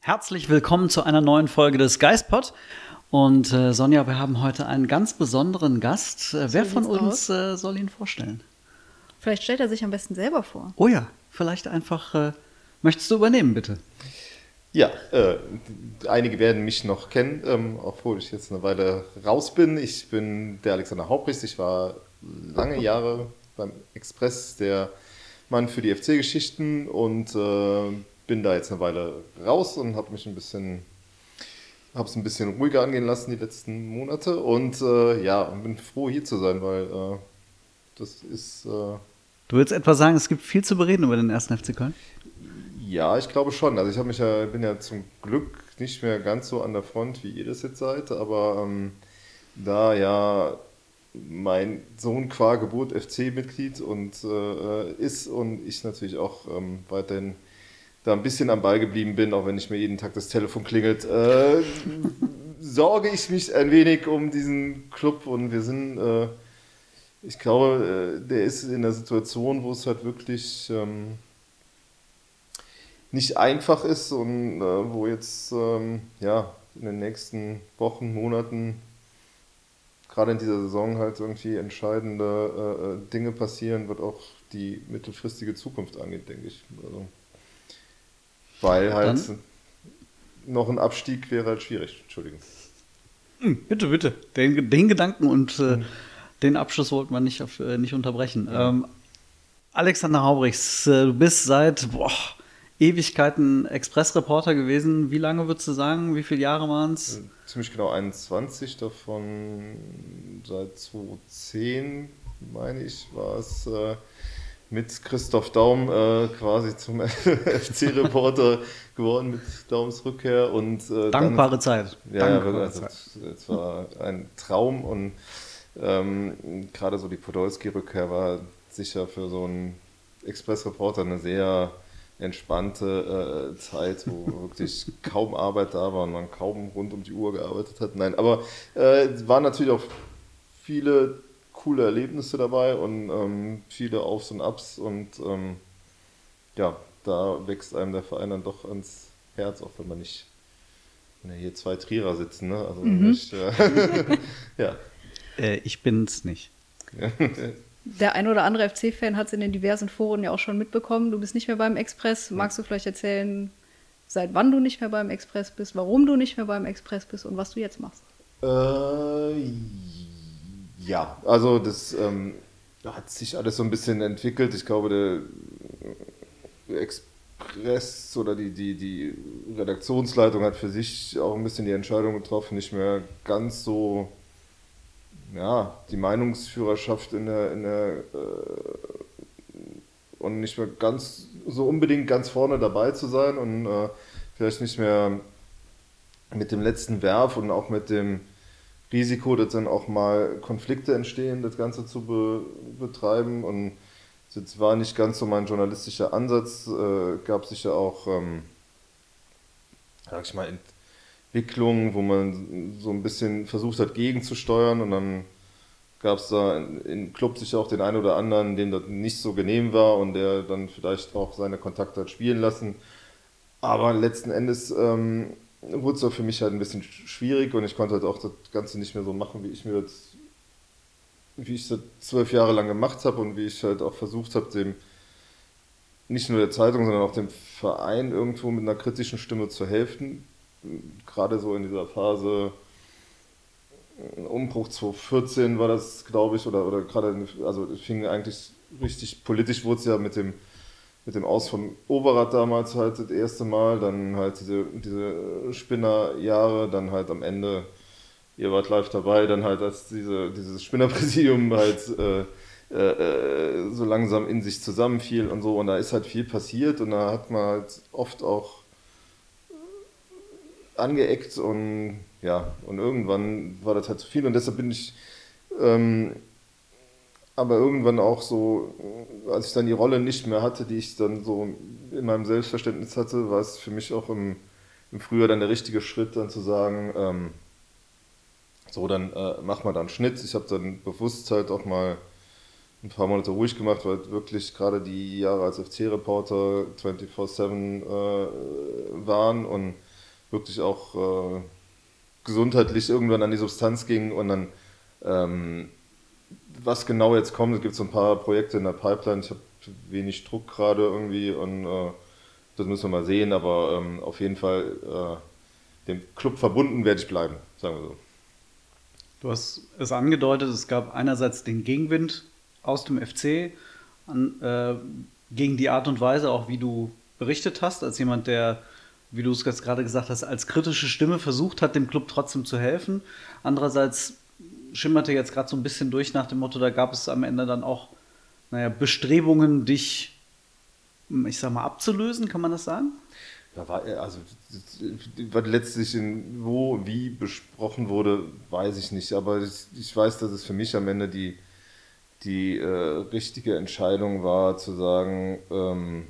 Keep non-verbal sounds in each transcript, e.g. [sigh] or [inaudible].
Herzlich willkommen zu einer neuen Folge des Geistpod. Und äh, Sonja, wir haben heute einen ganz besonderen Gast. Äh, wer von uns äh, soll ihn vorstellen? Vielleicht stellt er sich am besten selber vor. Oh ja, vielleicht einfach. Äh, möchtest du übernehmen, bitte? Ja, äh, einige werden mich noch kennen, ähm, obwohl ich jetzt eine Weile raus bin. Ich bin der Alexander Haubrichs. Ich war lange Jahre beim Express der Mann für die FC-Geschichten und äh, bin da jetzt eine Weile raus und habe mich ein bisschen, habe es ein bisschen ruhiger angehen lassen die letzten Monate und äh, ja, und bin froh hier zu sein, weil äh, das ist äh, Du willst etwa sagen, es gibt viel zu bereden über den ersten FC Köln? Ja, ich glaube schon. Also ich habe mich ja, bin ja zum Glück nicht mehr ganz so an der Front, wie ihr das jetzt seid, aber ähm, da ja mein Sohn qua Geburt FC-Mitglied und äh, ist und ich natürlich auch ähm, weiterhin da ein bisschen am Ball geblieben bin, auch wenn nicht mehr jeden Tag das Telefon klingelt, äh, sorge ich mich ein wenig um diesen Club und wir sind, äh, ich glaube, äh, der ist in der Situation, wo es halt wirklich ähm, nicht einfach ist und äh, wo jetzt ähm, ja in den nächsten Wochen, Monaten, gerade in dieser Saison halt irgendwie entscheidende äh, äh, Dinge passieren, wird auch die mittelfristige Zukunft angeht, denke ich. Also, weil halt Dann- noch ein Abstieg wäre halt schwierig. Entschuldigung. Hm, bitte, bitte. Den, den Gedanken und äh, den Abschluss wollten wir nicht, auf, äh, nicht unterbrechen. Ähm, Alexander Haubrichs, äh, du bist seit boah, Ewigkeiten Expressreporter gewesen. Wie lange würdest du sagen? Wie viele Jahre waren es? Ziemlich genau 21, davon seit 2010, meine ich, war es äh, mit Christoph Daum äh, quasi zum [laughs] FC-Reporter geworden mit Daums Rückkehr und äh, dann- Dankbare Zeit. Ja, ja Dankbare also, Zeit. es war ein Traum und ähm, gerade so die Podolski-Rückkehr war sicher für so einen Express-Reporter eine sehr entspannte äh, Zeit, wo [laughs] wirklich kaum Arbeit da war und man kaum rund um die Uhr gearbeitet hat. Nein, aber äh, es waren natürlich auch viele coole Erlebnisse dabei und ähm, viele Aufs und Ups und ähm, ja, da wächst einem der Verein dann doch ans Herz, auch wenn man nicht wenn ja hier zwei Trierer sitzen, ne? Also nicht, äh, [laughs] ja. Äh, ich bin's nicht. [laughs] Der ein oder andere FC-Fan hat es in den diversen Foren ja auch schon mitbekommen. Du bist nicht mehr beim Express. Magst du vielleicht erzählen, seit wann du nicht mehr beim Express bist, warum du nicht mehr beim Express bist und was du jetzt machst? Äh, ja, also das ähm, hat sich alles so ein bisschen entwickelt. Ich glaube, der Express oder die, die, die Redaktionsleitung hat für sich auch ein bisschen die Entscheidung getroffen, nicht mehr ganz so ja, die Meinungsführerschaft in der, in der äh, und nicht mehr ganz so unbedingt ganz vorne dabei zu sein und äh, vielleicht nicht mehr mit dem letzten Werf und auch mit dem Risiko, dass dann auch mal Konflikte entstehen, das Ganze zu be betreiben. Und das war nicht ganz so mein journalistischer Ansatz. Äh, gab sicher auch, ähm, sag ich mal, Entwicklungen, wo man so ein bisschen versucht hat, gegenzusteuern. Und dann gab es da in, in Club sicher auch den einen oder anderen, dem das nicht so genehm war und der dann vielleicht auch seine Kontakte hat spielen lassen. Aber letzten Endes ähm, wurde es für mich halt ein bisschen schwierig und ich konnte halt auch das Ganze nicht mehr so machen, wie ich mir das, wie ich das zwölf Jahre lang gemacht habe und wie ich halt auch versucht habe, dem nicht nur der Zeitung, sondern auch dem Verein irgendwo mit einer kritischen Stimme zu helfen. Gerade so in dieser Phase Umbruch 2014 war das, glaube ich, oder, oder gerade, also es fing eigentlich richtig politisch wurde es ja mit dem, mit dem Aus von Overath damals halt das erste Mal, dann halt diese, diese Spinnerjahre, dann halt am Ende, ihr wart live dabei, dann halt als diese, dieses Spinnerpräsidium halt äh, äh, so langsam in sich zusammenfiel und so. Und da ist halt viel passiert und da hat man halt oft auch angeeckt und ja, und irgendwann war das halt zu viel. Und deshalb bin ich ähm, aber irgendwann auch so, als ich dann die Rolle nicht mehr hatte, die ich dann so in meinem Selbstverständnis hatte, war es für mich auch im, im Frühjahr dann der richtige Schritt, dann zu sagen, ähm, so, dann äh, mach mal dann Schnitt. Ich habe dann bewusst halt auch mal ein paar Monate ruhig gemacht, weil wirklich gerade die Jahre als FC-Reporter 24-7 äh, waren und wirklich auch äh, gesundheitlich irgendwann an die Substanz ging und dann ähm, was genau jetzt kommt, es gibt so ein paar Projekte in der Pipeline. Ich habe wenig Druck gerade irgendwie und äh, das müssen wir mal sehen, aber ähm, auf jeden Fall äh, dem Club verbunden werde ich bleiben, sagen wir so. Du hast es angedeutet, es gab einerseits den Gegenwind aus dem FC an, äh, gegen die Art und Weise, auch wie du berichtet hast, als jemand, der, wie du es gerade gesagt hast, als kritische Stimme versucht hat, dem Club trotzdem zu helfen. Andererseits schimmerte jetzt gerade so ein bisschen durch nach dem Motto, da gab es am Ende dann auch, naja, Bestrebungen, dich, ich sag mal, abzulösen, kann man das sagen? Ja, war, also, was letztlich in, wo, wie besprochen wurde, weiß ich nicht. Aber ich, ich weiß, dass es für mich am Ende die, die äh, richtige Entscheidung war, zu sagen, ähm,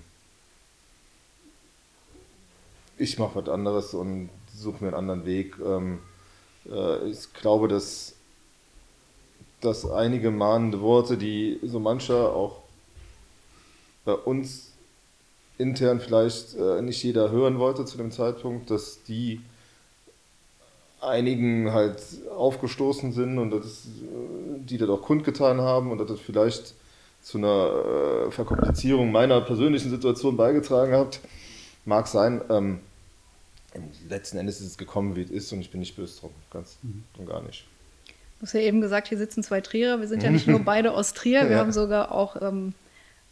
ich mache was anderes und suche mir einen anderen Weg. Ähm, äh, ich glaube, dass dass einige mahnende Worte, die so mancher auch bei uns intern vielleicht äh, nicht jeder hören wollte zu dem Zeitpunkt, dass die einigen halt aufgestoßen sind und dass, äh, die das auch kundgetan haben und dass das vielleicht zu einer äh, Verkomplizierung meiner persönlichen Situation beigetragen hat. Mag sein. Ähm, letzten Endes ist es gekommen, wie es ist und ich bin nicht böse drum, ganz mhm. und gar nicht. Du hast ja eben gesagt, hier sitzen zwei Trierer. Wir sind ja nicht nur beide aus Trier, wir Ja. haben sogar auch ähm,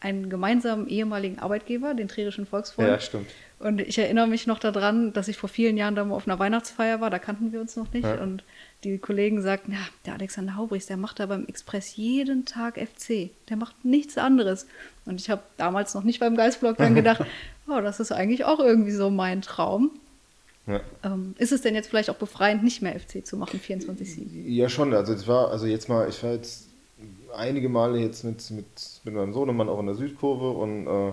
einen gemeinsamen ehemaligen Arbeitgeber, den Trierischen Volksfreund. Ja, stimmt. Und ich erinnere mich noch daran, dass ich vor vielen Jahren da mal auf einer Weihnachtsfeier war, da kannten wir uns noch nicht. Ja. Und die Kollegen sagten, ja, der Alexander Haubrichs, der macht da beim Express jeden Tag FC. Der macht nichts anderes. Und ich habe damals noch nicht beim Geistblog dann [laughs] gedacht, oh, das ist eigentlich auch irgendwie so mein Traum. Ja. Ähm, ist es denn jetzt vielleicht auch befreiend, nicht mehr FC zu machen, 24-7? Ja, schon. Also es war, also jetzt mal, ich war jetzt einige Male jetzt mit, mit, mit meinem Sohnemann auch in der Südkurve und äh,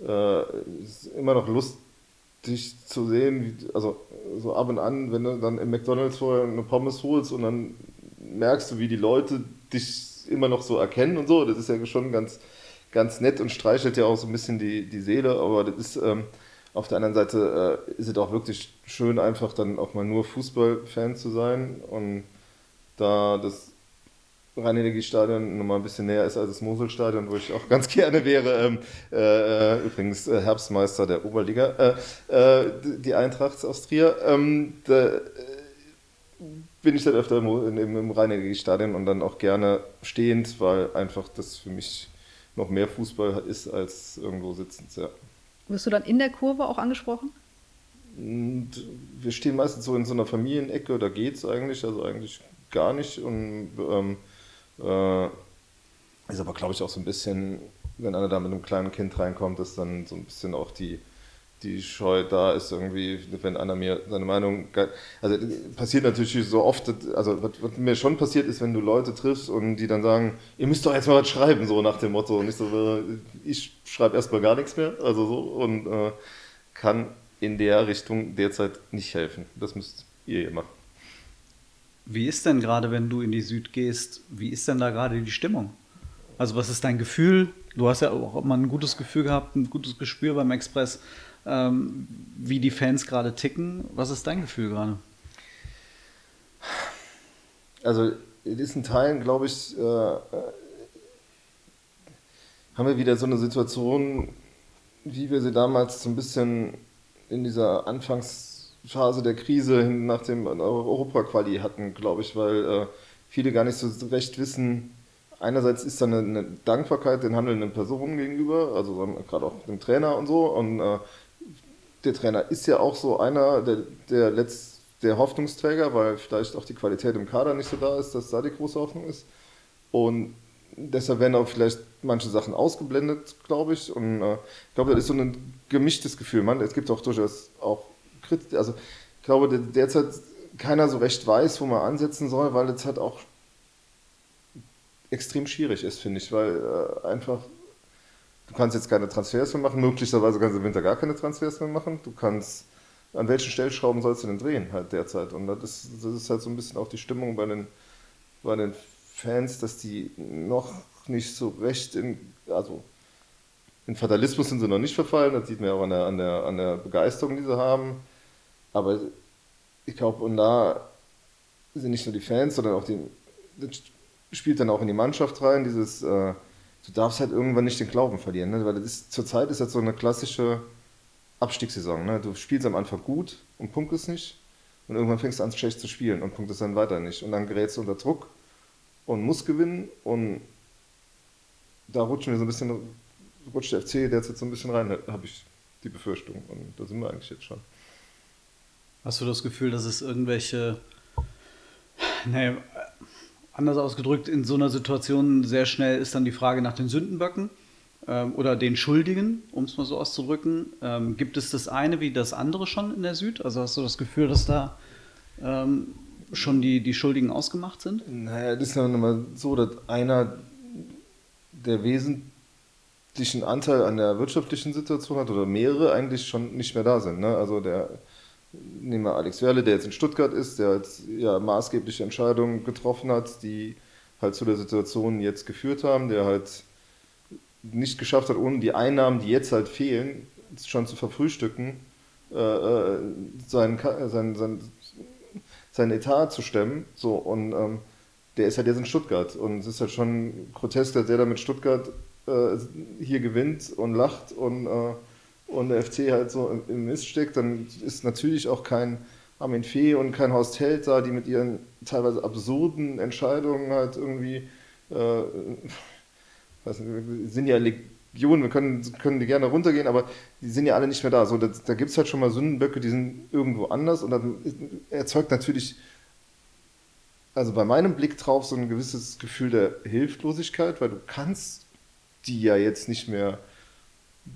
äh, es ist immer noch lustig zu sehen, wie, also so ab und an, wenn du dann im McDonalds vorher eine Pommes holst und dann merkst du, wie die Leute dich immer noch so erkennen und so. Das ist ja schon ganz, ganz nett und streichelt ja auch so ein bisschen die, die Seele, aber das ist ähm, auf der anderen Seite äh, ist es auch wirklich schön, einfach dann auch mal nur Fußballfan zu sein und da das Rhein-Energiestadion nochmal ein bisschen näher ist als das Moselstadion, wo ich auch [laughs] ganz gerne wäre. Ähm, äh, übrigens äh, Herbstmeister der Oberliga, äh, äh, die Eintracht aus Trier. Ähm, da, äh, bin ich dann öfter im, im, im Rhein-Energiestadion und dann auch gerne stehend, weil einfach das für mich noch mehr Fußball ist als irgendwo sitzend. Ja. Wirst du dann in der Kurve auch angesprochen? Und wir stehen meistens so in so einer Familienecke, da geht es eigentlich, also eigentlich gar nicht. Und ähm, äh, ist aber, glaube ich, auch so ein bisschen, wenn einer da mit einem kleinen Kind reinkommt, dass dann so ein bisschen auch die, die Scheu da ist, irgendwie, wenn einer mir seine Meinung. Also passiert natürlich so oft, also was, was mir schon passiert ist, wenn du Leute triffst und die dann sagen, ihr müsst doch jetzt mal was schreiben, so nach dem Motto. Und ich so, äh, ich schreibe erstmal gar nichts mehr, also so, und äh, kann in der Richtung derzeit nicht helfen. Das müsst ihr machen. Wie ist denn gerade, wenn du in die Süd gehst, wie ist denn da gerade die Stimmung? Also was ist dein Gefühl? Du hast ja auch immer ein gutes Gefühl gehabt, ein gutes Gespür beim Express, ähm, wie die Fans gerade ticken. Was ist dein Gefühl gerade? Also in diesen Teilen, glaube ich, äh, äh, haben wir wieder so eine Situation, wie wir sie damals so ein bisschen in dieser Anfangsphase der Krise nach dem Europa-Quali hatten, glaube ich, weil äh, viele gar nicht so recht wissen, einerseits ist da eine, eine Dankbarkeit den handelnden Personen gegenüber, also gerade auch dem Trainer und so. Und äh, der Trainer ist ja auch so einer der, der, Letz-, der Hoffnungsträger, weil vielleicht auch die Qualität im Kader nicht so da ist, dass da die große Hoffnung ist. Und deshalb werden auch vielleicht manche Sachen ausgeblendet, glaube ich. Und äh, ich glaube, das ist so ein gemischtes Gefühl. Man, es gibt auch durchaus auch Kritik. Also ich glaube, derzeit keiner so recht weiß, wo man ansetzen soll, weil es halt auch extrem schwierig ist, finde ich, weil äh, einfach du kannst jetzt keine Transfers mehr machen, möglicherweise kannst du im Winter gar keine Transfers mehr machen. Du kannst an welchen Stellschrauben sollst du denn drehen halt derzeit? Und das ist, das ist halt so ein bisschen auch die Stimmung bei den, bei den Fans, dass die noch nicht so recht in, also in Fatalismus sind sie noch nicht verfallen, das sieht man ja auch an der, an der, an der Begeisterung, die sie haben. Aber ich glaube, und da sind nicht nur die Fans, sondern auch die, das spielt dann auch in die Mannschaft rein, dieses, äh, du darfst halt irgendwann nicht den Glauben verlieren, ne? weil das ist, zurzeit ist das so eine klassische Abstiegssaison. Ne? Du spielst am Anfang gut und punktest nicht und irgendwann fängst du an, schlecht zu spielen und punktest dann weiter nicht und dann gerätst du unter Druck und musst gewinnen und da rutschen wir so ein bisschen, rutscht der FC derzeit so ein bisschen rein, habe ich die Befürchtung und da sind wir eigentlich jetzt schon. Hast du das Gefühl, dass es irgendwelche, naja, anders ausgedrückt, in so einer Situation sehr schnell ist dann die Frage nach den Sündenböcken ähm, oder den Schuldigen, um es mal so auszudrücken. Ähm, gibt es das eine wie das andere schon in der Süd? Also hast du das Gefühl, dass da ähm, schon die, die Schuldigen ausgemacht sind? Naja, das ist ja nochmal so, dass einer der wesentlichen Anteil an der wirtschaftlichen Situation hat oder mehrere eigentlich schon nicht mehr da sind. Ne? Also der nehmen wir Alex Werle, der jetzt in Stuttgart ist, der jetzt ja maßgebliche Entscheidungen getroffen hat, die halt zu der Situation jetzt geführt haben, der halt nicht geschafft hat, ohne die Einnahmen, die jetzt halt fehlen, schon zu verfrühstücken, äh, äh sein, sein, sein, sein Etat zu stemmen. So, und ähm, der ist halt jetzt in Stuttgart. Und es ist halt schon grotesk, dass der da mit Stuttgart äh, hier gewinnt und lacht und äh, und der FC halt so im Mist steckt, dann ist natürlich auch kein Armin Fee und kein Horst Held da, die mit ihren teilweise absurden Entscheidungen halt irgendwie, äh, was, sind ja Legionen, wir können, können die gerne runtergehen, aber die sind ja alle nicht mehr da. So, da da gibt es halt schon mal Sündenböcke, die sind irgendwo anders und dann erzeugt natürlich, also bei meinem Blick drauf, so ein gewisses Gefühl der Hilflosigkeit, weil du kannst die ja jetzt nicht mehr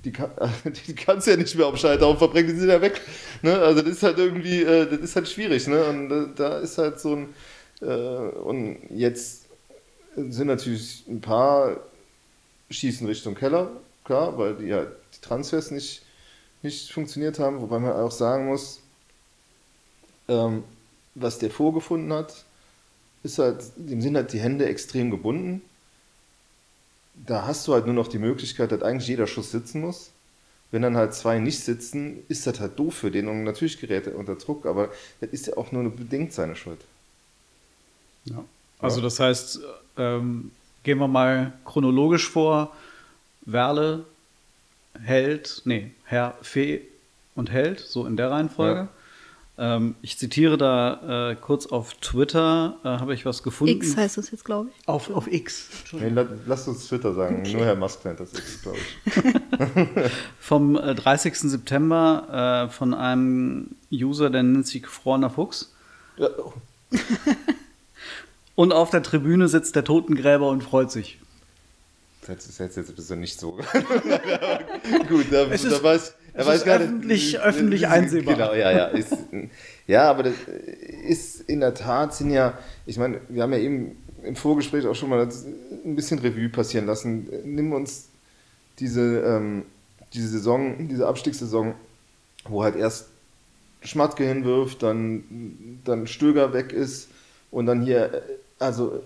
die, kann, [laughs] die kannst ja nicht mehr auf Scheiterhaufen verbringen, die sind ja weg. Ne? Also das ist halt irgendwie, äh, das ist halt schwierig. Ne? Und äh, da ist halt so ein, äh, und jetzt sind natürlich ein paar schießen Richtung Keller, klar, weil die ja die Transfers nicht, nicht funktioniert haben, wobei man auch sagen muss, ähm, was der vorgefunden hat, ist halt, dem sind halt die Hände extrem gebunden da hast du halt nur noch die Möglichkeit, dass eigentlich jeder Schuss sitzen muss. Wenn dann halt zwei nicht sitzen, ist das halt doof für den und natürlich gerät er unter Druck, aber das ist ja auch nur bedingt seine Schuld. Ja. Also das heißt, ähm, gehen wir mal chronologisch vor. Werle, Held, nee, Herr Fee und Held, so in der Reihenfolge. Ja. Ähm, ich zitiere da äh, kurz auf Twitter, äh, habe ich was gefunden. X heißt das jetzt, glaube ich. Auf, auf X. Nee, la, lass uns Twitter sagen. Okay. Nur Herr Musk nennt das X, glaube ich. [laughs] Vom äh, 30. September äh, von einem User, der nennt sich Gefrorener Fuchs. Ja. Oh. [laughs] und auf der Tribüne sitzt der Totengräber und freut sich. Das ist jetzt, jetzt bist du nicht so. [laughs] Gut, da, es ist, da weiß er weiß gar öffentlich, nicht, öffentlich einsehbar. Genau, ja, ja. Ist, ja, aber das ist in der Tat, sind ja, ich meine, wir haben ja eben im Vorgespräch auch schon mal ein bisschen Revue passieren lassen. Nimm uns diese, ähm, diese Saison, diese Abstiegssaison, wo halt erst Schmatke hinwirft, dann, dann Stöger weg ist und dann hier, also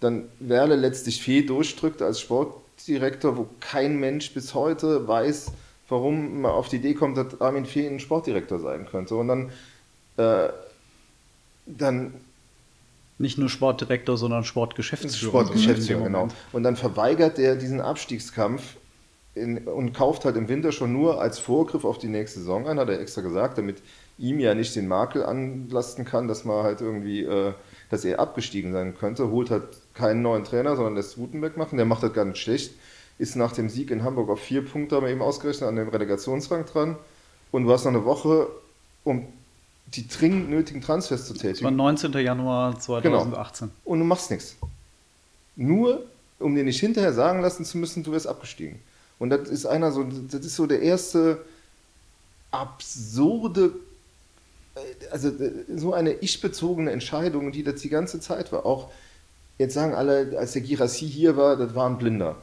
dann Werle letztlich Fee durchdrückt als Sportdirektor, wo kein Mensch bis heute weiß, warum man auf die Idee kommt, dass Armin Fee ein Sportdirektor sein könnte. Und dann, äh, dann nicht nur Sportdirektor, sondern Sportgeschäftsführer. Sportgeschäftsführer, genau. Und dann verweigert er diesen Abstiegskampf in, und kauft halt im Winter schon nur als Vorgriff auf die nächste Saison ein, hat er extra gesagt, damit ihm ja nicht den Makel anlasten kann, dass man halt irgendwie äh, dass er abgestiegen sein könnte, holt halt keinen neuen Trainer, sondern lässt Gutenberg machen. Der macht das gar nicht schlecht. Ist nach dem Sieg in Hamburg auf vier Punkte, haben wir eben ausgerechnet, an dem Relegationsrang dran. Und du hast noch eine Woche, um die dringend nötigen Transfers zu Das war tätigen. 19. Januar 2018. Und du machst nichts. Nur, um dir nicht hinterher sagen lassen zu müssen, du wirst abgestiegen. Und das ist einer so, das ist so der erste absurde, äh, also äh, so eine ich-bezogene Entscheidung, die das die ganze Zeit war. Auch jetzt sagen alle, als der Girassi hier war, das war ein Blinder.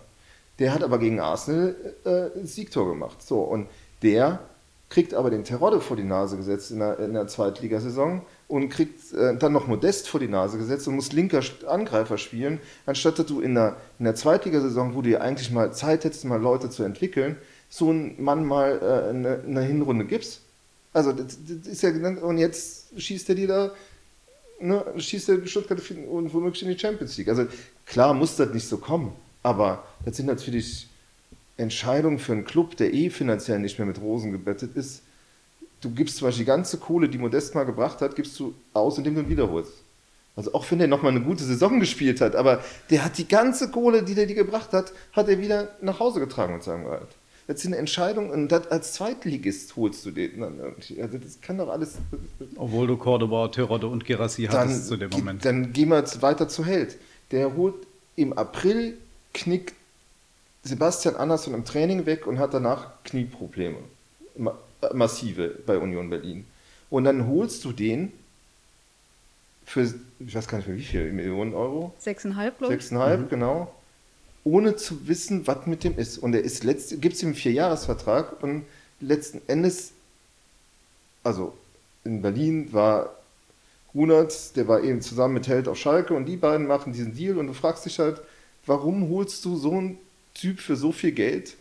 Der hat aber gegen Arsenal äh, ein Siegtor gemacht. So, und der kriegt aber den Terodde vor die Nase gesetzt in der, in der Zweitligasaison und kriegt äh, dann noch Modest vor die Nase gesetzt und muss linker Angreifer spielen, anstatt dass du in der, in der Zweitligasaison, wo du ja eigentlich mal Zeit hättest, mal Leute zu entwickeln, so einen Mann mal äh, eine, eine Hinrunde gibst. Also das, das ist ja genannt, und jetzt schießt er dir da, ne, schießt er Stuttgart und womöglich in die Champions League. Also klar muss das nicht so kommen, aber das sind natürlich Entscheidungen für einen Club, der eh finanziell nicht mehr mit Rosen gebettet ist. Du gibst zum Beispiel die ganze Kohle, die Modest mal gebracht hat, gibst du aus, indem du ihn wiederholst. Also auch wenn der nochmal eine gute Saison gespielt hat, aber der hat die ganze Kohle, die der dir gebracht hat, hat er wieder nach Hause getragen mit seinem Gehalt. Das sind Entscheidungen und das als Zweitligist holst du den dann irgendwie. Also das kann doch alles. Obwohl du Cordoba, Terodde und Gerassi hattest zu dem Moment. Dann gehen wir jetzt weiter zu Held. Der holt im April knickt Sebastian Andersson im Training weg und hat danach Knieprobleme. Ma äh, massive bei Union Berlin. Und dann holst du den für, ich weiß gar nicht mehr wie viel, Millionen Euro? Sechseinhalb, glaube ich. Sechseinhalb, genau. Ohne zu wissen, was mit dem ist. Und er ist letzt, gibt es ihm einen Vierjahresvertrag und letzten Endes, also in Berlin war Runert, der war eben zusammen mit Held auf Schalke und die beiden machen diesen Deal und du fragst dich halt, warum holst du so einen Typ für so viel Geld?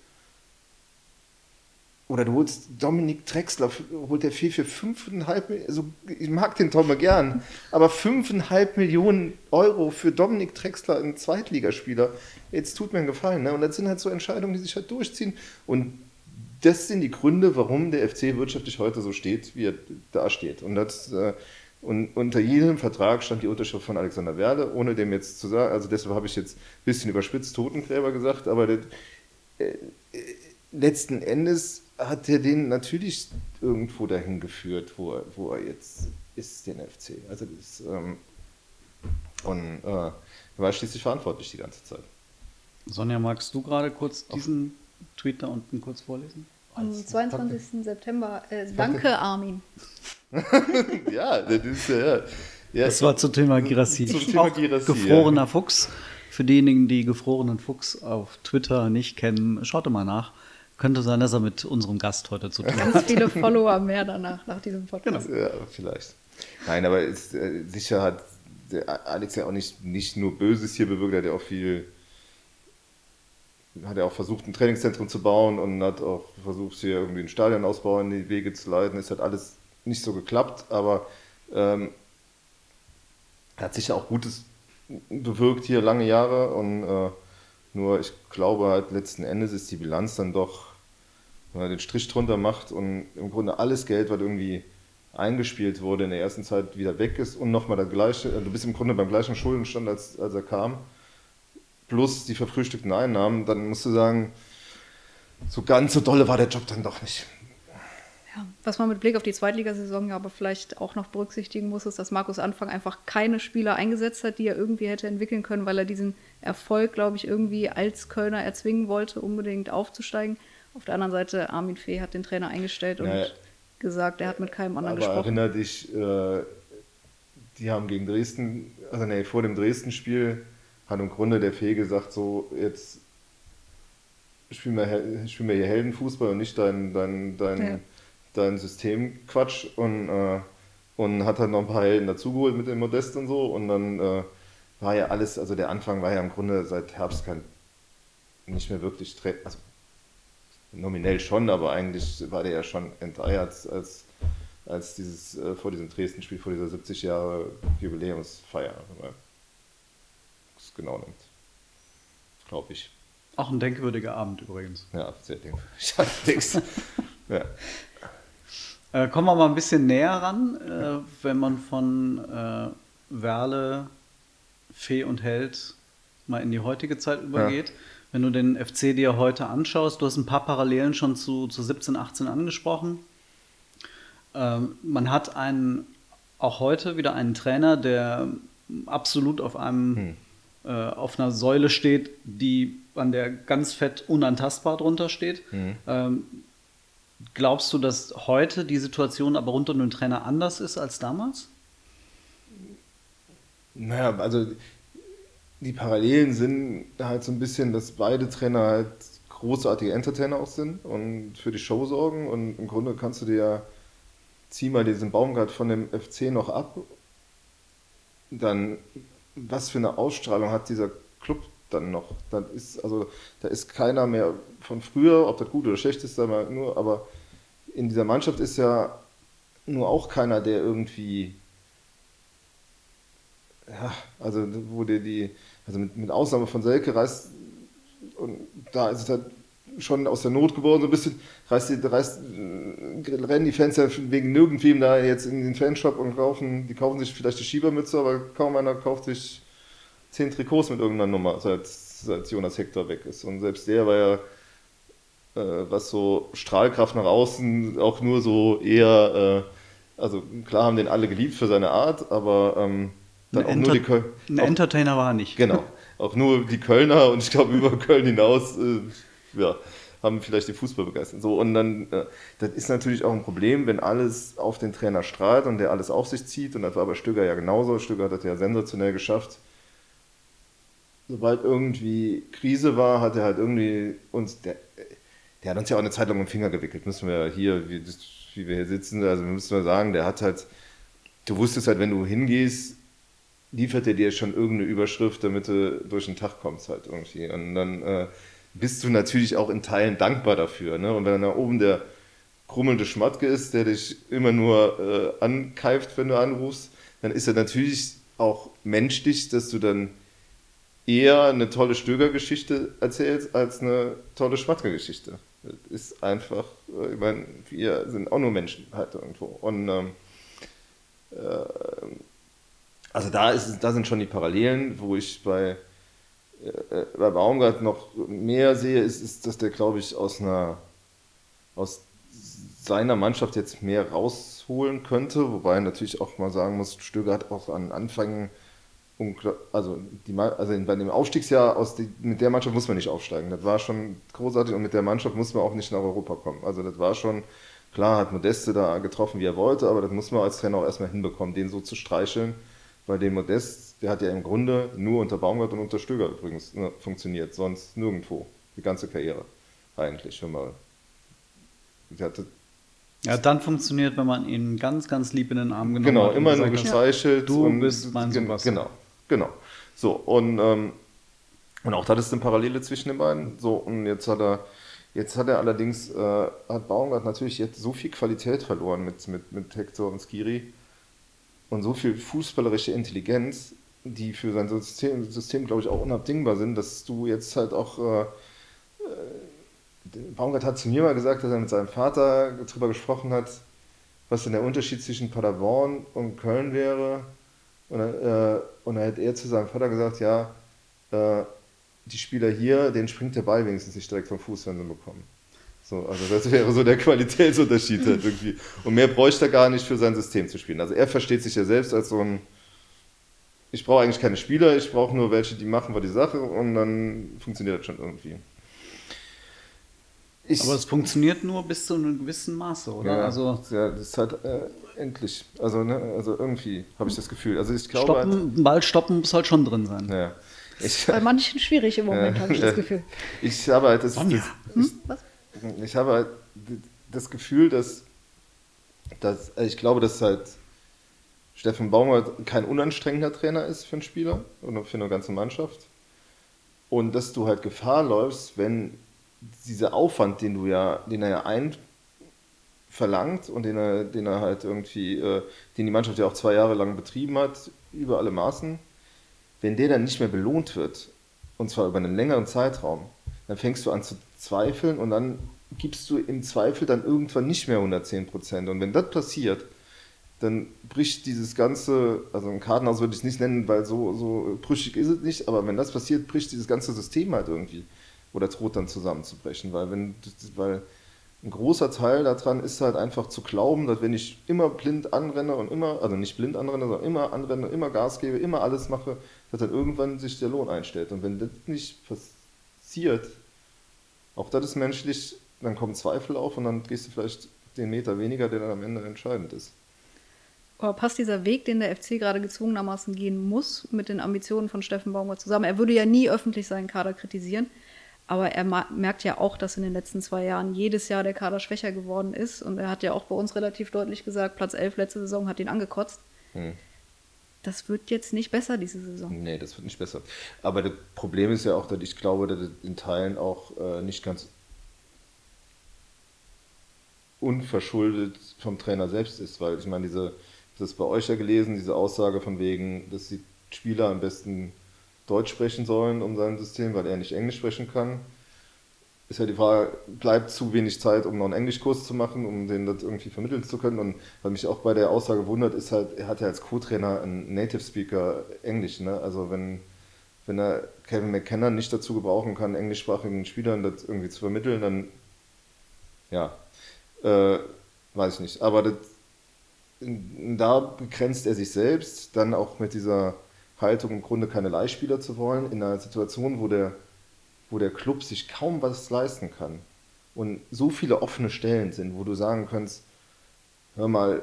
Oder du holst Dominik Drexler, holt der viel für 5,5 Millionen, also ich mag den Tomme gern, aber 5,5 Millionen Euro für Dominik Drexler, einen Zweitligaspieler, jetzt tut mir einen Gefallen. Ne? Und das sind halt so Entscheidungen, die sich halt durchziehen. Und das sind die Gründe, warum der FC wirtschaftlich heute so steht, wie er da steht. Und, das, äh, und unter jedem Vertrag stand die Unterschrift von Alexander Werle, ohne dem jetzt zu sagen, also deshalb habe ich jetzt ein bisschen überspitzt Totengräber gesagt, aber das, äh, letzten Endes hat er den natürlich irgendwo dahin geführt, wo er, wo er jetzt ist, den FC. Also das, ähm, und äh, er war schließlich verantwortlich die ganze Zeit. Sonja, magst du gerade kurz diesen Tweet da unten kurz vorlesen? Am 22. September. Äh, danke, Armin. [laughs] ja, das ist ja. ja. ja Das war zum Thema Girassi. Zum Thema Girassi, Gefrorener Fuchs. Für diejenigen, die gefrorenen Fuchs auf Twitter nicht kennen, schaut mal nach. Könnte sein, dass er mit unserem Gast heute zu tun hat. Ganz viele [laughs] Follower mehr danach, nach diesem Podcast. Ja, vielleicht. Nein, aber ist, äh, sicher hat der Alex ja auch nicht, nicht nur Böses hier bewirkt, er hat ja auch viel, hat ja auch versucht, ein Trainingszentrum zu bauen und hat auch versucht, hier irgendwie einen Stadionausbau in die Wege zu leiten. Es hat alles nicht so geklappt, aber ähm, er hat sicher auch Gutes bewirkt hier lange Jahre und äh, nur ich glaube halt letzten Endes ist die Bilanz dann doch, wenn man den Strich drunter macht und im Grunde alles Geld, was irgendwie eingespielt wurde in der ersten Zeit, wieder weg ist und nochmal der gleiche, äh, du bist im Grunde beim gleichen Schuldenstand, als, als er kam, plus die verfrühstückten Einnahmen, dann musst du sagen, so ganz so dolle war der Job dann doch nicht. Ja, was man mit Blick auf die Zweitligasaison ja aber vielleicht auch noch berücksichtigen muss, ist, dass Markus Anfang einfach keine Spieler eingesetzt hat, die er irgendwie hätte entwickeln können, weil er diesen Erfolg, glaube ich, irgendwie als Kölner erzwingen wollte, unbedingt aufzusteigen. Auf der anderen Seite, Armin Fee hat den Trainer eingestellt und Ja, ja. gesagt, er hat mit keinem anderen Aber gesprochen. erinnere dich, äh, die haben gegen Dresden, also nee, vor dem Dresden-Spiel hat im Grunde der Fee gesagt, so jetzt spielen wir, Hel- spielen wir hier Heldenfußball und nicht dein, dein, dein, Ja. dein Systemquatsch und, äh, und hat dann noch ein paar Helden dazugeholt mit dem Modest und so. Und dann äh, war ja alles, also der Anfang war ja im Grunde seit Herbst kein, nicht mehr wirklich, also nominell schon, aber eigentlich war der ja schon enteiert, als, als dieses, äh, vor diesem Dresden-Spiel, vor dieser 70 Jahre Jubiläumsfeier, genau nimmt. Glaube ich. Auch ein denkwürdiger Abend übrigens. Ja, sehr denkwürdig. [laughs] Ja. [laughs] Äh, kommen wir mal ein bisschen näher ran, äh, wenn man von äh, Werle, Fee und Held mal in die heutige Zeit übergeht. Wenn du den FC dir heute anschaust, du hast ein paar Parallelen schon zu, zu 17, 18 angesprochen. Ähm, man hat einen, auch heute wieder einen Trainer, der absolut auf einem äh, auf einer Säule steht, die an der ganz fett unantastbar drunter steht. Ähm, glaubst du, dass heute die Situation aber rund um den Trainer anders ist als damals? Naja, also die Parallelen sind halt so ein bisschen, dass beide Trainer halt großartige Entertainer auch sind und für die Show sorgen. Und im Grunde kannst du dir ja, zieh mal diesen Baumgart von dem FC noch ab, dann was für eine Ausstrahlung hat dieser Club dann noch? Dann ist, also, da ist keiner mehr von früher, ob das gut oder schlecht ist, wir nur, aber in dieser Mannschaft ist ja nur auch keiner, der irgendwie ja, also wo dir die, also mit, mit Ausnahme von Selke reißt, und da ist es halt schon aus der Not geworden, so ein bisschen, reißt die, reißt, rennen die Fans ja wegen nirgendwem da jetzt in den Fanshop und kaufen, die kaufen sich vielleicht die Schiebermütze, aber kaum einer kauft sich zehn Trikots mit irgendeiner Nummer, seit, seit Jonas Hector weg ist. Und selbst der war ja, äh, was so Strahlkraft nach außen, auch nur so eher, äh, also klar haben den alle geliebt für seine Art, aber ähm, dann Ein, auch nur die Enter Köl ein auch- Entertainer war er nicht. Genau. [laughs] Auch nur die Kölner und ich glaube über Köln hinaus äh, ja, haben vielleicht den Fußball begeistert. So, und dann, äh, das ist natürlich auch ein Problem, wenn alles auf den Trainer strahlt und der alles auf sich zieht. Und das war bei Stöger ja genauso. Stöger hat das ja sensationell geschafft. Sobald irgendwie Krise war, hat er halt irgendwie uns, der, der hat uns ja auch eine Zeit lang den Finger gewickelt. Müssen wir hier, wie, wie wir hier sitzen, also müssen wir sagen, der hat halt, du wusstest halt, wenn du hingehst, liefert er dir schon irgendeine Überschrift, damit du durch den Tag kommst halt irgendwie. Und dann äh, bist du natürlich auch in Teilen dankbar dafür. Ne? Und wenn dann da oben der krummelnde Schmatke ist, der dich immer nur äh, ankeift, wenn du anrufst, dann ist er natürlich auch menschlich, dass du dann eher eine tolle Stöger-Geschichte erzählst, als eine tolle Schmatke-Geschichte. Das ist einfach, äh, ich meine, wir sind auch nur Menschen halt irgendwo. Und ähm, also da, ist, da sind schon die Parallelen, wo ich bei, äh, bei Baumgart noch mehr sehe, ist, ist dass der, glaube ich, aus einer aus seiner Mannschaft jetzt mehr rausholen könnte, wobei natürlich auch mal sagen muss, Stöger hat auch an Anfang also, die, also bei dem Aufstiegsjahr aus die, mit der Mannschaft muss man nicht aufsteigen. Das war schon großartig und mit der Mannschaft muss man auch nicht nach Europa kommen. Also das war schon, klar hat Modeste da getroffen, wie er wollte, aber das muss man als Trainer auch erstmal hinbekommen, den so zu streicheln, weil den Modest, der hat ja im Grunde nur unter Baumgart und unter Stöger übrigens ne, funktioniert, sonst nirgendwo. Die ganze Karriere eigentlich, wenn man Ja, dann funktioniert, wenn man ihn ganz, ganz lieb in den Arm genommen Genau, hat. und immer nur hat, gestreichelt. Du und- bist mein gen- Sebastian. Genau, genau. So, und, ähm, und auch das ist eine Parallele zwischen den beiden. So, und jetzt hat er, jetzt hat er allerdings, äh, hat Baumgart natürlich jetzt so viel Qualität verloren mit, mit, mit Hector und Skiri und so viel fußballerische Intelligenz, die für sein System, System glaube ich, auch unabdingbar sind, dass du jetzt halt auch äh, Baumgart hat zu mir mal gesagt, dass er mit seinem Vater darüber gesprochen hat, was denn der Unterschied zwischen Paderborn und Köln wäre. Und äh, und dann hat er zu seinem Vater gesagt, ja, äh, die Spieler hier, denen springt der Ball wenigstens nicht direkt vom Fuß, wenn sie ihn bekommen. So, also das wäre so der Qualitätsunterschied halt irgendwie. Und mehr bräuchte er gar nicht für sein System zu spielen. Also er versteht sich ja selbst als so ein, ich brauche eigentlich keine Spieler, ich brauche nur welche, die machen wir die Sache und dann funktioniert das schon irgendwie. Ich, Aber es funktioniert nur bis zu einem gewissen Maße, oder? ja, Also ja, das ist halt äh, endlich. Also, ne, also irgendwie habe ich das Gefühl. Also ich glaube halt, stoppen, einen Ball stoppen muss halt schon drin sein. ja. Ich, Bei manchen schwierig im Moment, Ja. habe ich das Gefühl. ich habe halt das, Sonja. das Was? Ich habe halt das Gefühl, dass, dass ich glaube, dass halt Steffen Baumgart kein unanstrengender Trainer ist für einen Spieler oder für eine ganze Mannschaft. Und dass du halt Gefahr läufst, wenn dieser Aufwand, den du ja, den er ja einverlangt und den er, den er halt irgendwie, äh, den die Mannschaft ja auch zwei Jahre lang betrieben hat, über alle Maßen, wenn der dann nicht mehr belohnt wird, und zwar über einen längeren Zeitraum, dann fängst du an zu zweifeln und dann gibst du im Zweifel dann irgendwann nicht mehr 110 Prozent. Und wenn das passiert, dann bricht dieses ganze, also ein Kartenhaus würde ich es nicht nennen, weil so, so brüchig ist es nicht, aber wenn das passiert, bricht dieses ganze System halt irgendwie oder droht dann zusammenzubrechen, weil wenn, weil ein großer Teil daran ist halt einfach zu glauben, dass wenn ich immer blind anrenne und immer, also nicht blind anrenne, sondern immer anrenne, immer Gas gebe, immer alles mache, dass dann irgendwann sich der Lohn einstellt. Und wenn das nicht passiert, auch das ist menschlich, dann kommen Zweifel auf und dann gehst du vielleicht den Meter weniger, der dann am Ende entscheidend ist. Aber passt dieser Weg, den der FC gerade gezwungenermaßen gehen muss, mit den Ambitionen von Steffen Baumgart zusammen? Er würde ja nie öffentlich seinen Kader kritisieren. Aber er merkt ja auch, dass in den letzten zwei Jahren jedes Jahr der Kader schwächer geworden ist. Und er hat ja auch bei uns relativ deutlich gesagt, Platz 11 letzte Saison hat ihn angekotzt. Hm. Das wird jetzt nicht besser diese Saison. Nee, das wird nicht besser. Aber das Problem ist ja auch, dass ich glaube, dass es in Teilen auch äh, nicht ganz unverschuldet vom Trainer selbst ist. Weil ich meine, diese, das bei euch ja gelesen, diese Aussage von wegen, dass die Spieler am besten Deutsch sprechen sollen um sein System, weil er nicht Englisch sprechen kann. Ist ja die Frage, bleibt zu wenig Zeit, um noch einen Englischkurs zu machen, um den das irgendwie vermitteln zu können. Und was mich auch bei der Aussage wundert, ist halt, er hat ja als Co-Trainer einen Native Speaker Englisch. Ne? Also wenn, wenn er Kevin McKenna nicht dazu gebrauchen kann, englischsprachigen Spielern das irgendwie zu vermitteln, dann ja, äh, weiß ich nicht. Aber das, da begrenzt er sich selbst, dann auch mit dieser Haltung, im Grunde keine Leihspieler zu wollen, in einer Situation, wo der, wo der Club sich kaum was leisten kann und so viele offene Stellen sind, wo du sagen kannst, hör mal,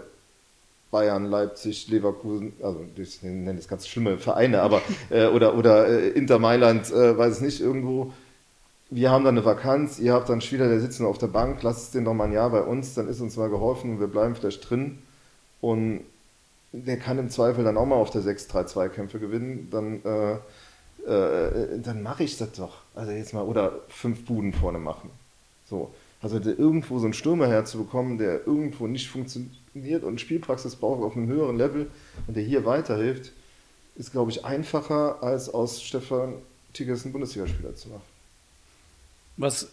Bayern, Leipzig, Leverkusen, also ich nenne das ganz schlimme Vereine, aber [laughs] äh, oder, oder äh, Inter Mailand, äh, weiß ich nicht, irgendwo, wir haben da eine Vakanz, ihr habt dann Spieler, der sitzen auf der Bank, lasst es den doch mal ein Jahr bei uns, dann ist uns mal geholfen und wir bleiben vielleicht drin. Und der kann im Zweifel dann auch mal auf der 6-3-2-Kämpfe gewinnen, dann, äh, dann mache ich das doch. Also jetzt mal, oder fünf Buden vorne machen. So. Also irgendwo so einen Stürmer herzubekommen, der irgendwo nicht funktioniert und Spielpraxis braucht auf einem höheren Level und der hier weiterhilft, ist, glaube ich, einfacher, als aus Stefan Tigges einen Bundesligaspieler zu machen. Was,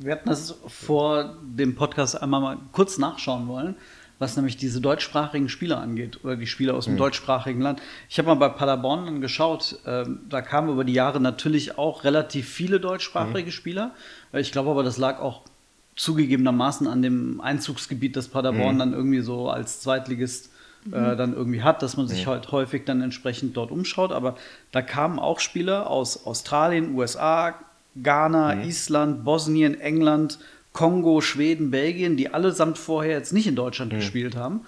wir hatten das vor dem Podcast einmal mal kurz nachschauen wollen was nämlich diese deutschsprachigen Spieler angeht oder die Spieler aus dem mhm. deutschsprachigen Land. Ich habe mal bei Paderborn dann geschaut, äh, da kamen über die Jahre natürlich auch relativ viele deutschsprachige mhm. Spieler. Ich glaube aber, das lag auch zugegebenermaßen an dem Einzugsgebiet, das Paderborn mhm. dann irgendwie so als Zweitligist äh, dann irgendwie hat, dass man sich halt häufig dann entsprechend dort umschaut. Aber da kamen auch Spieler aus Australien, USA, Ghana, mhm. Island, Bosnien, England, Kongo, Schweden, Belgien, die allesamt vorher jetzt nicht in Deutschland mhm. gespielt haben.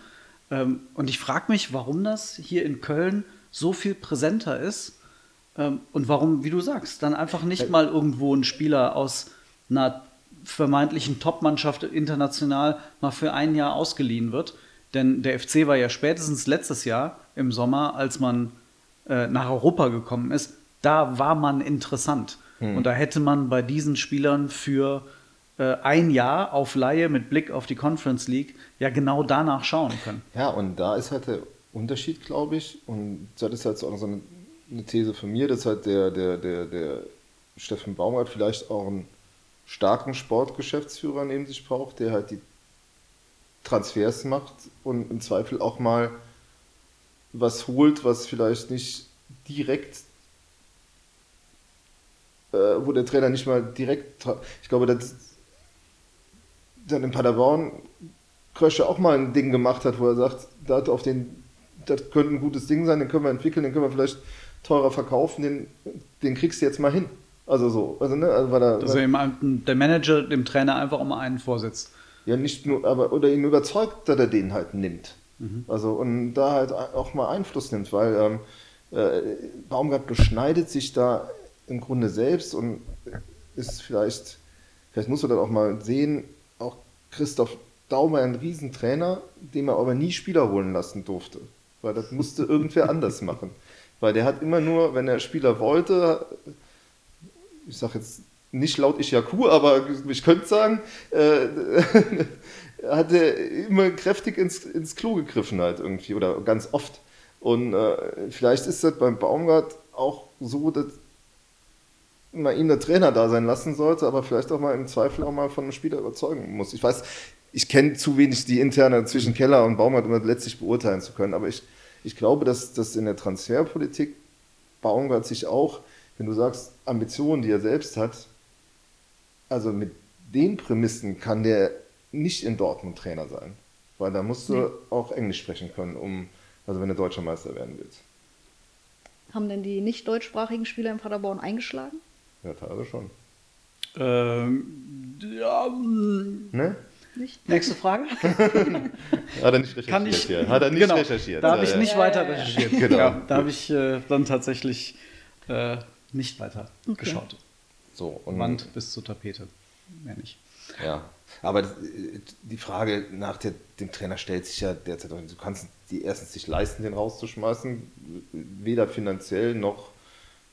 Ähm, und ich frage mich, warum das hier in Köln so viel präsenter ist ähm, und warum, wie du sagst, dann einfach nicht äh. mal irgendwo ein Spieler aus einer vermeintlichen Top-Mannschaft international mal für ein Jahr ausgeliehen wird. Denn der FC war ja spätestens letztes Jahr im Sommer, als man äh, nach Europa gekommen ist, da war man interessant. Hm. Und da hätte man bei diesen Spielern für ein Jahr auf Laie mit Blick auf die Conference League ja genau danach schauen können. Ja, und da ist halt der Unterschied, glaube ich, und das ist halt so eine, eine These von mir, dass halt der, der, der, der Steffen Baumgart vielleicht auch einen starken Sportgeschäftsführer neben sich braucht, der halt die Transfers macht und im Zweifel auch mal was holt, was vielleicht nicht direkt, äh, wo der Trainer nicht mal direkt, ich glaube, das dann in Paderborn Krösche auch mal ein Ding gemacht hat, wo er sagt, das, auf den, das könnte ein gutes Ding sein, den können wir entwickeln, den können wir vielleicht teurer verkaufen, den, den kriegst du jetzt mal hin. Also so. Also, ne, also weil er, also ihm, der Manager dem Trainer einfach um einen vorsitzt. Ja, nicht nur, aber oder ihn überzeugt, dass er den halt nimmt. Mhm. Also und da halt auch mal Einfluss nimmt, weil ähm, äh, Baumgart beschneidet sich da im Grunde selbst und ist vielleicht, vielleicht muss man das auch mal sehen, Christoph Daumer ein Riesentrainer, dem er aber nie Spieler holen lassen durfte. Weil das musste irgendwer anders machen. Weil der hat immer nur, wenn er Spieler wollte, ich sage jetzt nicht laut Kuh, aber ich könnte sagen, äh, [laughs] hat er immer kräftig ins, ins Klo gegriffen halt irgendwie oder ganz oft. Und äh, vielleicht ist das beim Baumgart auch so, dass man ihn der Trainer da sein lassen sollte, aber vielleicht auch mal im Zweifel auch mal von einem Spieler überzeugen muss. Ich weiß, ich kenne zu wenig die interne zwischen Keller und Baumgart, um das letztlich beurteilen zu können. Aber ich, ich glaube, dass, dass in der Transferpolitik Baumgart sich auch, wenn du sagst, Ambitionen, die er selbst hat, also mit den Prämissen kann der nicht in Dortmund Trainer sein. Weil da musst du Nee. auch Englisch sprechen können, um, also wenn du deutscher Meister werden willst. Haben denn die nicht deutschsprachigen Spieler im Paderborn eingeschlagen? Ja, teilweise schon. Ähm, ja, mm, Ne? Nicht? nächste Frage. [laughs] Hat er nicht recherchiert Kann ich, hier. Hat er nicht genau, recherchiert. Da habe Ja, ich ja. nicht weiter recherchiert. Genau. Ja, da habe ich äh, dann tatsächlich äh, nicht weiter Okay. geschaut. So, und Wand bis zur Tapete. Mehr nicht. Ja, aber das, die Frage nach der, dem Trainer stellt sich ja derzeit auch nicht. Du kannst die erstens nicht leisten, den rauszuschmeißen, weder finanziell noch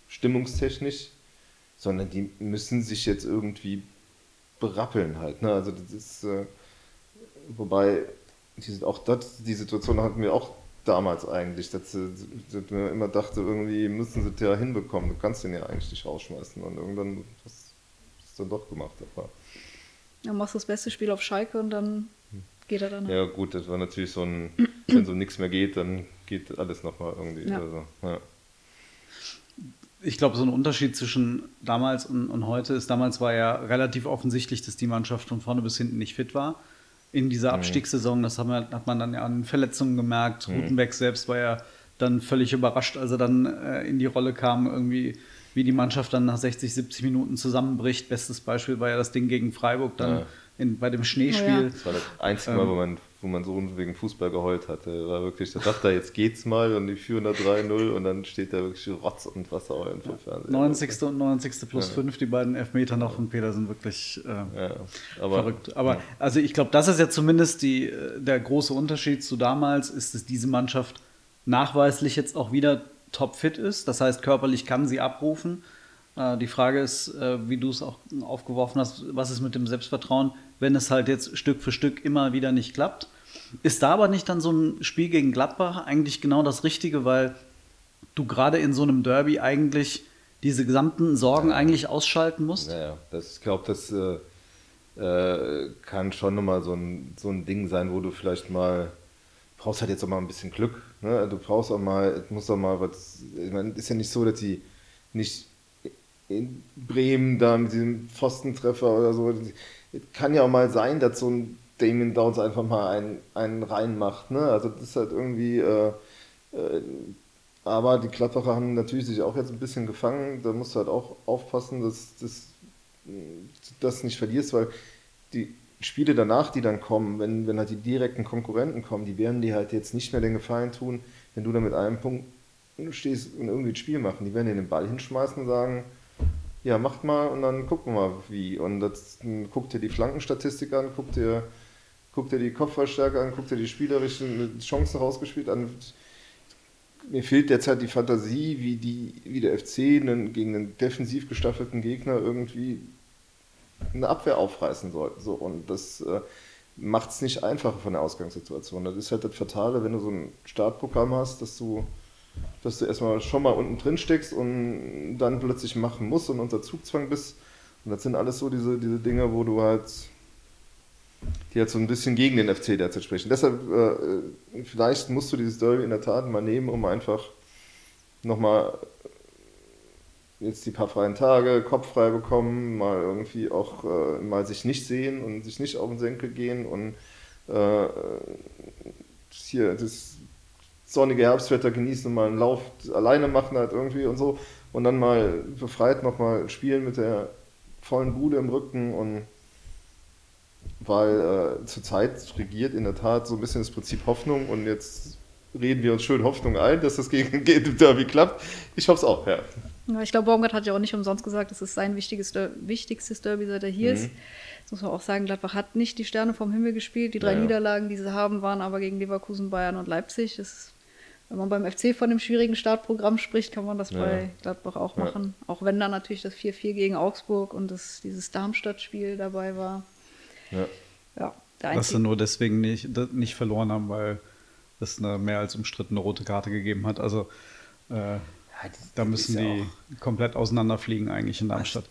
stimmungstechnisch, sondern die müssen sich jetzt irgendwie berappeln halt. Ne? Also das ist, äh, wobei, die, sind auch das, die Situation hatten wir auch damals eigentlich, dass, sie- dass man immer dachte, irgendwie müssen sie das ja hinbekommen. Du kannst den ja eigentlich nicht rausschmeißen und irgendwann hast du es dann doch gemacht. Aber Dann machst du das beste Spiel auf Schalke und dann geht er dann. Ja, gut, das war natürlich so ein, wenn so nichts mehr geht, dann geht alles nochmal irgendwie. Ja. Also, ja. Ich glaube, so ein Unterschied zwischen damals und, und heute ist, damals war ja relativ offensichtlich, dass die Mannschaft von vorne bis hinten nicht fit war. In dieser Abstiegssaison, das haben wir, hat man dann ja an Verletzungen gemerkt. Rutenbeck selbst war ja dann völlig überrascht, als er dann äh, in die Rolle kam, irgendwie, wie die Mannschaft dann nach 60, 70 Minuten zusammenbricht. Bestes Beispiel war ja das Ding gegen Freiburg dann Ja. in, bei dem Oh Schneespiel. ja. Das war das einzige Mal, wo man, wo man so wegen Fußball geheult hatte. War wirklich, da dachte er, jetzt geht's mal und die führen da 3-0 und dann steht da wirklich Rotz und Wasser heulen vom Fernseher. 90. und 90. plus 5, die beiden Elfmeter noch von Peter sind wirklich äh, Ja, aber, verrückt. Aber also ich glaube, das ist ja zumindest die, äh, der große Unterschied zu damals, ist, dass diese Mannschaft nachweislich jetzt auch wieder topfit ist. Das heißt, körperlich kann sie abrufen. Äh, die Frage ist, äh, wie du es auch aufgeworfen hast, was ist mit dem Selbstvertrauen, wenn es halt jetzt Stück für Stück immer wieder nicht klappt. Ist da aber nicht dann so ein Spiel gegen Gladbach eigentlich genau das Richtige, weil du gerade in so einem Derby eigentlich diese gesamten Sorgen eigentlich ausschalten musst? Naja, das, ich glaube, das äh, äh, kann schon nochmal so ein, so ein Ding sein, wo du vielleicht mal, brauchst halt jetzt auch mal ein bisschen Glück. Ne? Du brauchst auch mal, es muss auch mal was, ich meine, ist ja nicht so, dass die nicht in Bremen da mit diesem Pfostentreffer oder so, kann ja auch mal sein, dass so ein Damien Downs einfach mal einen, einen reinmacht. Ne? Also das ist halt irgendwie, äh, äh, aber die Gladbacher haben natürlich sich auch jetzt ein bisschen gefangen. Da musst du halt auch aufpassen, dass dass du das nicht verlierst, weil die Spiele danach, die dann kommen, wenn, wenn halt die direkten Konkurrenten kommen, die werden dir halt jetzt nicht mehr den Gefallen tun, wenn du da mit einem Punkt stehst und irgendwie ein Spiel machen. Die werden dir den Ball hinschmeißen und sagen, ja, macht mal und dann gucken wir mal wie. Und das, dann guck dir die Flankenstatistik an, guck dir, guck dir die Kopfballstärke an, guck dir die spielerischen Chancen rausgespielt an. Mir fehlt derzeit die Fantasie, wie, die, wie der FC einen, gegen einen defensiv gestaffelten Gegner irgendwie eine Abwehr aufreißen soll. So, und das äh, macht es nicht einfacher von der Ausgangssituation. Das ist halt das Fatale, wenn du so ein Startprogramm hast, dass du, dass du erstmal schon mal unten drin steckst und dann plötzlich machen musst und unter Zugzwang bist. Und das sind alles so diese, diese Dinge, wo du halt, die halt so ein bisschen gegen den FC derzeit sprechen. Deshalb, äh, vielleicht musst du dieses Derby in der Tat mal nehmen, um einfach nochmal jetzt die paar freien Tage, Kopf frei bekommen, mal irgendwie auch äh, mal sich nicht sehen und sich nicht auf den Senkel gehen und äh, hier das sonnige Herbstwetter genießen und mal einen Lauf alleine machen halt irgendwie und so und dann mal befreit nochmal spielen mit der vollen Bude im Rücken und weil äh, zurzeit regiert in der Tat so ein bisschen das Prinzip Hoffnung und jetzt reden wir uns schön Hoffnung ein, dass das gegen [laughs] gegen Derby klappt. Ich hoffe es auch, ja. Ja, ich glaube, Baumgart hat ja auch nicht umsonst gesagt, das ist sein wichtiges wichtigstes Derby, seit er hier Mhm. ist. Das muss man auch sagen, Gladbach hat nicht die Sterne vom Himmel gespielt. Die drei Ja, ja. Niederlagen, die sie haben, waren aber gegen Leverkusen, Bayern und Leipzig. Das ist, wenn man beim FC von dem schwierigen Startprogramm spricht, kann man das Ja. bei Gladbach auch Ja. machen. Auch wenn dann natürlich das 4-4 gegen Augsburg und das, dieses Darmstadt-Spiel dabei war. ja. Ja, der Dass sie nur deswegen nicht, das nicht verloren haben, weil es eine mehr als umstrittene rote Karte gegeben hat. Also äh, da müssen ist ja die komplett auseinanderfliegen eigentlich in Darmstadt.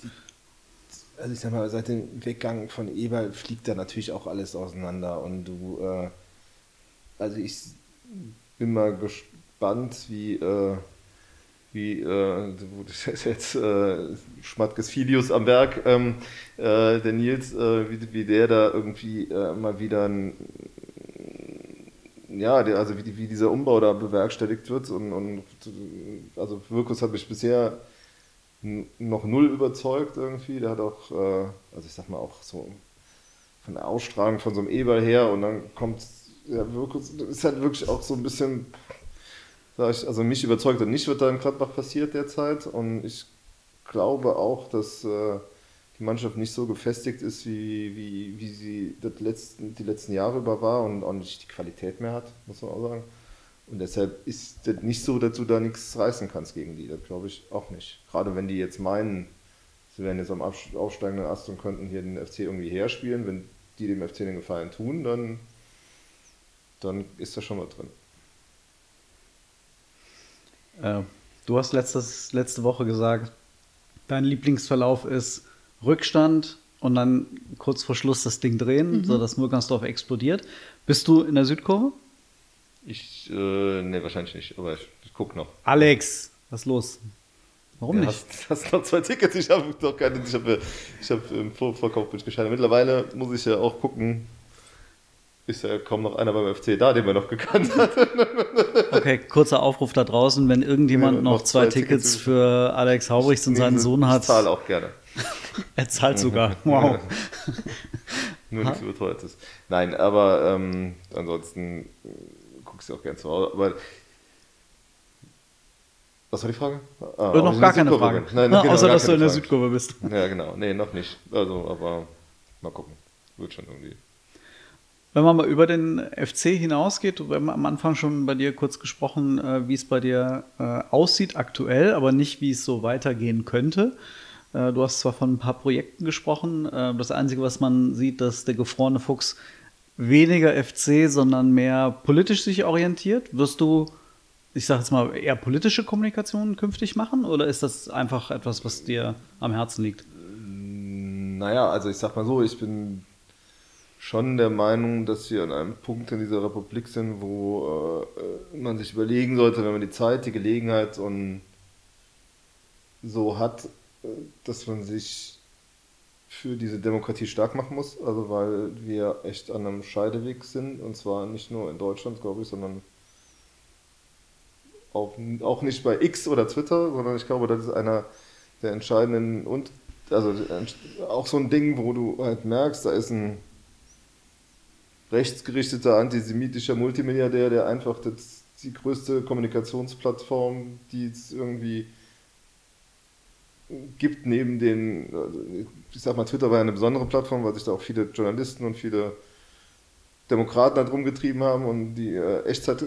also ich sag mal, seit dem Weggang von Eber fliegt da natürlich auch alles auseinander und du, äh, also ich bin mal gespannt, wie, äh, wie äh, jetzt äh, Schmatkes Filius am Werk, ähm, äh, der Nils, äh, wie, wie der da irgendwie äh, mal wieder ein, ja, der, also wie, wie dieser Umbau da bewerkstelligt wird und, und also Wirkus hat mich bisher noch null überzeugt irgendwie. Der hat auch, äh, also ich sag mal auch so von der Ausstrahlung von so einem Eber her und dann kommt, ja, ist halt wirklich auch so ein bisschen, ich, also mich überzeugt und nicht, was da in Gladbach passiert derzeit und ich glaube auch, dass äh, die Mannschaft nicht so gefestigt ist, wie, wie, wie sie das letzten, die letzten Jahre über war und auch nicht die Qualität mehr hat, muss man auch sagen. Und deshalb ist das nicht so, dass du da nichts reißen kannst gegen die. Das glaube ich auch nicht. Gerade wenn die jetzt meinen, sie wären jetzt am aufsteigenden Ast und könnten hier den FC irgendwie herspielen. Wenn die dem FC den Gefallen tun, dann, dann ist da schon mal drin. Äh, du hast letztes, letzte Woche gesagt, dein Lieblingsverlauf ist Rückstand und dann kurz vor Schluss das Ding drehen, mhm. sodass Murgansdorf explodiert. Bist du in der Südkurve? Ich, äh, nee, wahrscheinlich nicht, aber ich, ich guck noch. Alex, was ist los? Warum ja, nicht? Hast, hast noch zwei Tickets? Ich habe noch keine. Ich habe ich hab im Vorverkauf bin ich gescheitert. Mittlerweile muss ich ja auch gucken. Ist ja kaum noch einer beim FC da, den man noch gekannt hat. Okay, kurzer Aufruf da draußen, wenn irgendjemand ja, noch, noch, zwei, Tickets, Tickets für Alex Haubrichs und seinen Sohn hat. Ich zahle auch gerne. [laughs] er zahlt sogar. [laughs] Wow. [laughs] Nur nichts überteuertes. Nein, aber ähm, ansonsten guckst du auch gerne zu Hause. Aber was war die Frage? Ah, noch gar keine Frage. Nein, Na, genau, außer, dass du in der Südkurve bist. Ja, genau. Nee, noch nicht. Also, aber mal gucken. Wird schon irgendwie. Wenn man mal über den FC hinausgeht, wir haben am Anfang schon bei dir kurz gesprochen, äh, wie es bei dir äh, aussieht aktuell, aber nicht, wie es so weitergehen könnte. Äh, du hast zwar von ein paar Projekten gesprochen. das Einzige, was man sieht, dass der gefrorene Fuchs weniger FC, sondern mehr politisch sich orientiert? Wirst du, ich sage jetzt mal, eher politische Kommunikation künftig machen oder ist das einfach etwas, was dir am Herzen liegt? Naja, also ich sag mal so, ich bin schon der Meinung, dass wir an einem Punkt in dieser Republik sind, wo äh, man sich überlegen sollte, wenn man die Zeit, die Gelegenheit und so hat, äh, dass man sich für diese Demokratie stark machen muss, also weil wir echt an einem Scheideweg sind. Und zwar nicht nur in Deutschland, glaube ich, sondern auch, auch nicht bei X oder Twitter, sondern ich glaube, das ist einer der entscheidenden und also auch so ein Ding, wo du halt merkst, da ist ein rechtsgerichteter antisemitischer Multimilliardär, der einfach das, die größte Kommunikationsplattform, die es irgendwie gibt neben den, also ich sag mal, Twitter war ja eine besondere Plattform, weil sich da auch viele Journalisten und viele Demokraten halt rumgetrieben haben und die äh, Echtzeit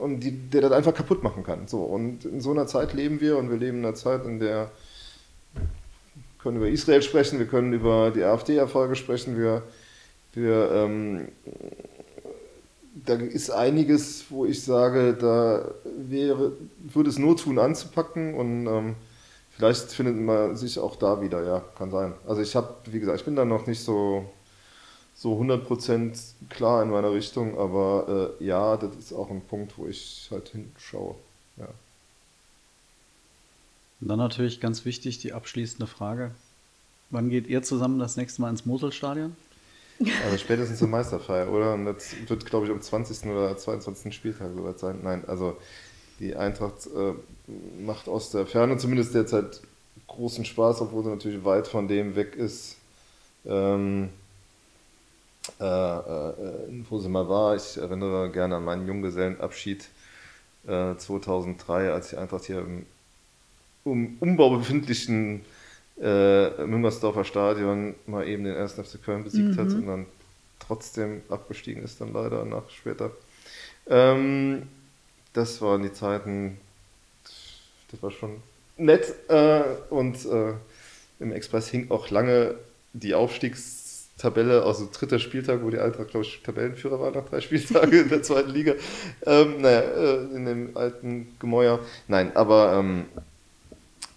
und die, der das einfach kaputt machen kann. So, und in so einer Zeit leben wir und wir leben in einer Zeit, in der können über Israel sprechen, wir können über die AfD-Erfolge sprechen, wir, wir ähm, da ist einiges, wo ich sage, da wäre, würde es Not tun anzupacken und ähm, Vielleicht findet man sich auch da wieder, ja, kann sein. Also ich habe, wie gesagt, ich bin da noch nicht so, so 100% klar in meiner Richtung, aber äh, ja, das ist auch ein Punkt, wo ich halt hinschaue. Ja. Und dann natürlich ganz wichtig die abschließende Frage. Wann geht ihr zusammen das nächste Mal ins Moselstadion? Also spätestens zur Meisterfeier, oder? Und das wird, glaube ich, am 20. oder 22. Spieltag soweit sein. Nein, also die Eintracht äh, macht aus der Ferne zumindest derzeit großen Spaß, obwohl sie natürlich weit von dem weg ist, ähm, äh, äh, wo sie mal war. Ich erinnere gerne an meinen Junggesellenabschied 2003, äh, als die Eintracht hier im um, Umbau befindlichen äh, Müngersdorfer Stadion mal eben den 1. FC Köln besiegt mhm. hat und dann trotzdem abgestiegen ist, dann leider nach später. Ähm, das waren die Zeiten, das war schon nett. Äh, und äh, im Express hing auch lange die Aufstiegstabelle, also dritter Spieltag, wo die Eintracht, glaube ich, Tabellenführer war nach drei Spieltagen in der zweiten Liga. Ähm, naja, äh, in dem alten Gemäuer. Nein, aber ähm,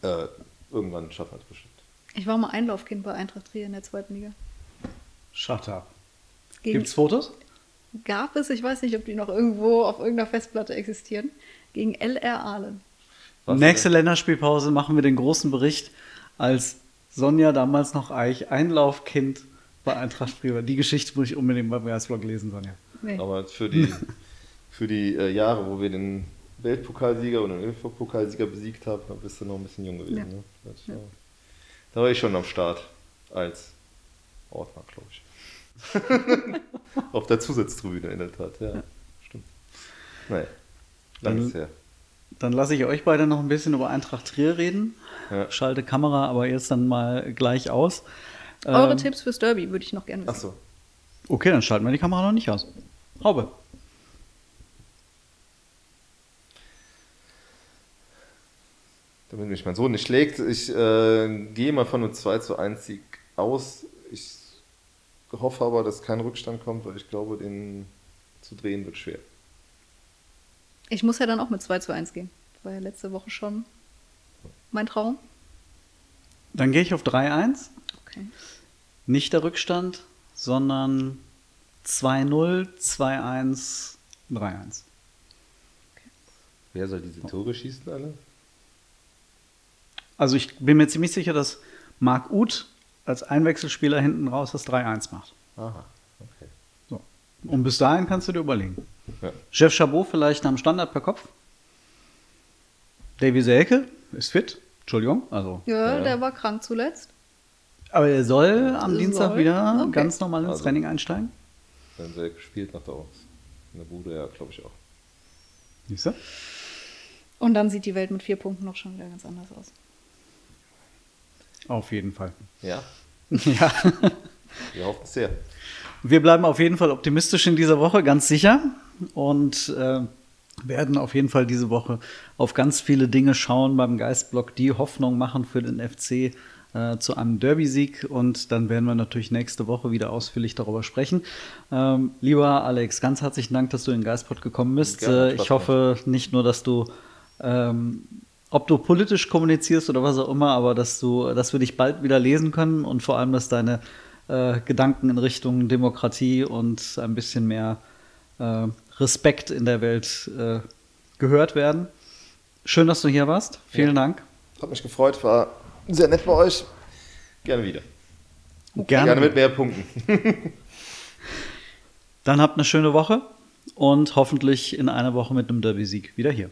äh, irgendwann schaffen wir es bestimmt. Ich war mal Einlaufkind bei Eintracht Trier in der zweiten Liga. Shut up. Gegen, Gibt's Fotos? gab es, ich weiß nicht, ob die noch irgendwo auf irgendeiner Festplatte existieren, gegen LR Ahlen. Was Nächste Länderspielpause machen wir den großen Bericht, als Sonja damals noch Eich Einlaufkind bei Eintracht Fribourg. war. Die Geschichte muss ich unbedingt beim Geistblog lesen, Sonja. Nee. Aber für die, [laughs] für die äh, Jahre, wo wir den Weltpokalsieger und den ÖFB-Pokalsieger besiegt haben, da bist du noch ein bisschen jung gewesen. Ja. Ne? Da war ich schon am Start als Ordner, glaube ich. [laughs] Auf der Zusatztribüne in der Tat, ja. Stimmt. Naja, lang Dann- ist her. Dann lasse ich euch beide noch ein bisschen über Eintracht Trier reden. Ja. Schalte Kamera aber jetzt dann mal gleich aus. Eure Ähm, Tipps fürs Derby würde ich noch gerne wissen. Achso, Okay, dann schalten wir die Kamera noch nicht aus. Haube. Damit mich mein Sohn nicht schlägt, ich äh, gehe mal von einem 2 zu 1 Sieg aus. Ich hoffe aber, dass kein Rückstand kommt, weil ich glaube, den zu drehen wird schwer. Ich muss ja dann auch mit 2 zu 1 gehen. Das war ja letzte Woche schon mein Traum. Dann gehe ich auf 3-1. Okay. Nicht der Rückstand, sondern 2-0, 2-1, 3-1. Wer soll diese Tore schießen alle? Also ich bin mir ziemlich sicher, dass Marc Uth als Einwechselspieler hinten raus das 3-1 macht. Aha, okay. So. Und bis dahin kannst du dir überlegen. Ja. Chef Chabot vielleicht am Standard per Kopf. Davy Selke ist fit. Entschuldigung, also. Ja, Ja. der war krank zuletzt. Aber er soll am Soll? Dienstag wieder Okay. ganz normal ins Also- Training einsteigen. Wenn sie gespielt nach der Aus. In der Bude, ja, glaube ich auch. Siehst du? Und dann sieht die Welt mit vier Punkten noch schon wieder ganz anders aus. Auf jeden Fall. Ja, [laughs] Ja. wir hoffen es sehr. Wir bleiben auf jeden Fall optimistisch in dieser Woche, ganz sicher. Und äh, werden auf jeden Fall diese Woche auf ganz viele Dinge schauen beim Geistblock, die Hoffnung machen für den FC äh, zu einem Derby-Sieg. Und dann werden wir natürlich nächste Woche wieder ausführlich darüber sprechen. Ähm, lieber Alex, ganz herzlichen Dank, dass du in den Geistblock gekommen bist. Gerne, Äh, ich hoffe nicht nur, dass du ähm, ob du politisch kommunizierst oder was auch immer, aber dass du, dass wir dich bald wieder lesen können und vor allem, dass deine äh, Gedanken in Richtung Demokratie und ein bisschen mehr äh, Respekt in der Welt äh, gehört werden. Schön, dass du hier warst. Vielen Dank. Hat mich gefreut, war sehr nett bei euch. Gerne wieder. Gerne mit mehr Punkten. [laughs] Dann habt eine schöne Woche und hoffentlich in einer Woche mit einem Derby-Sieg wieder hier.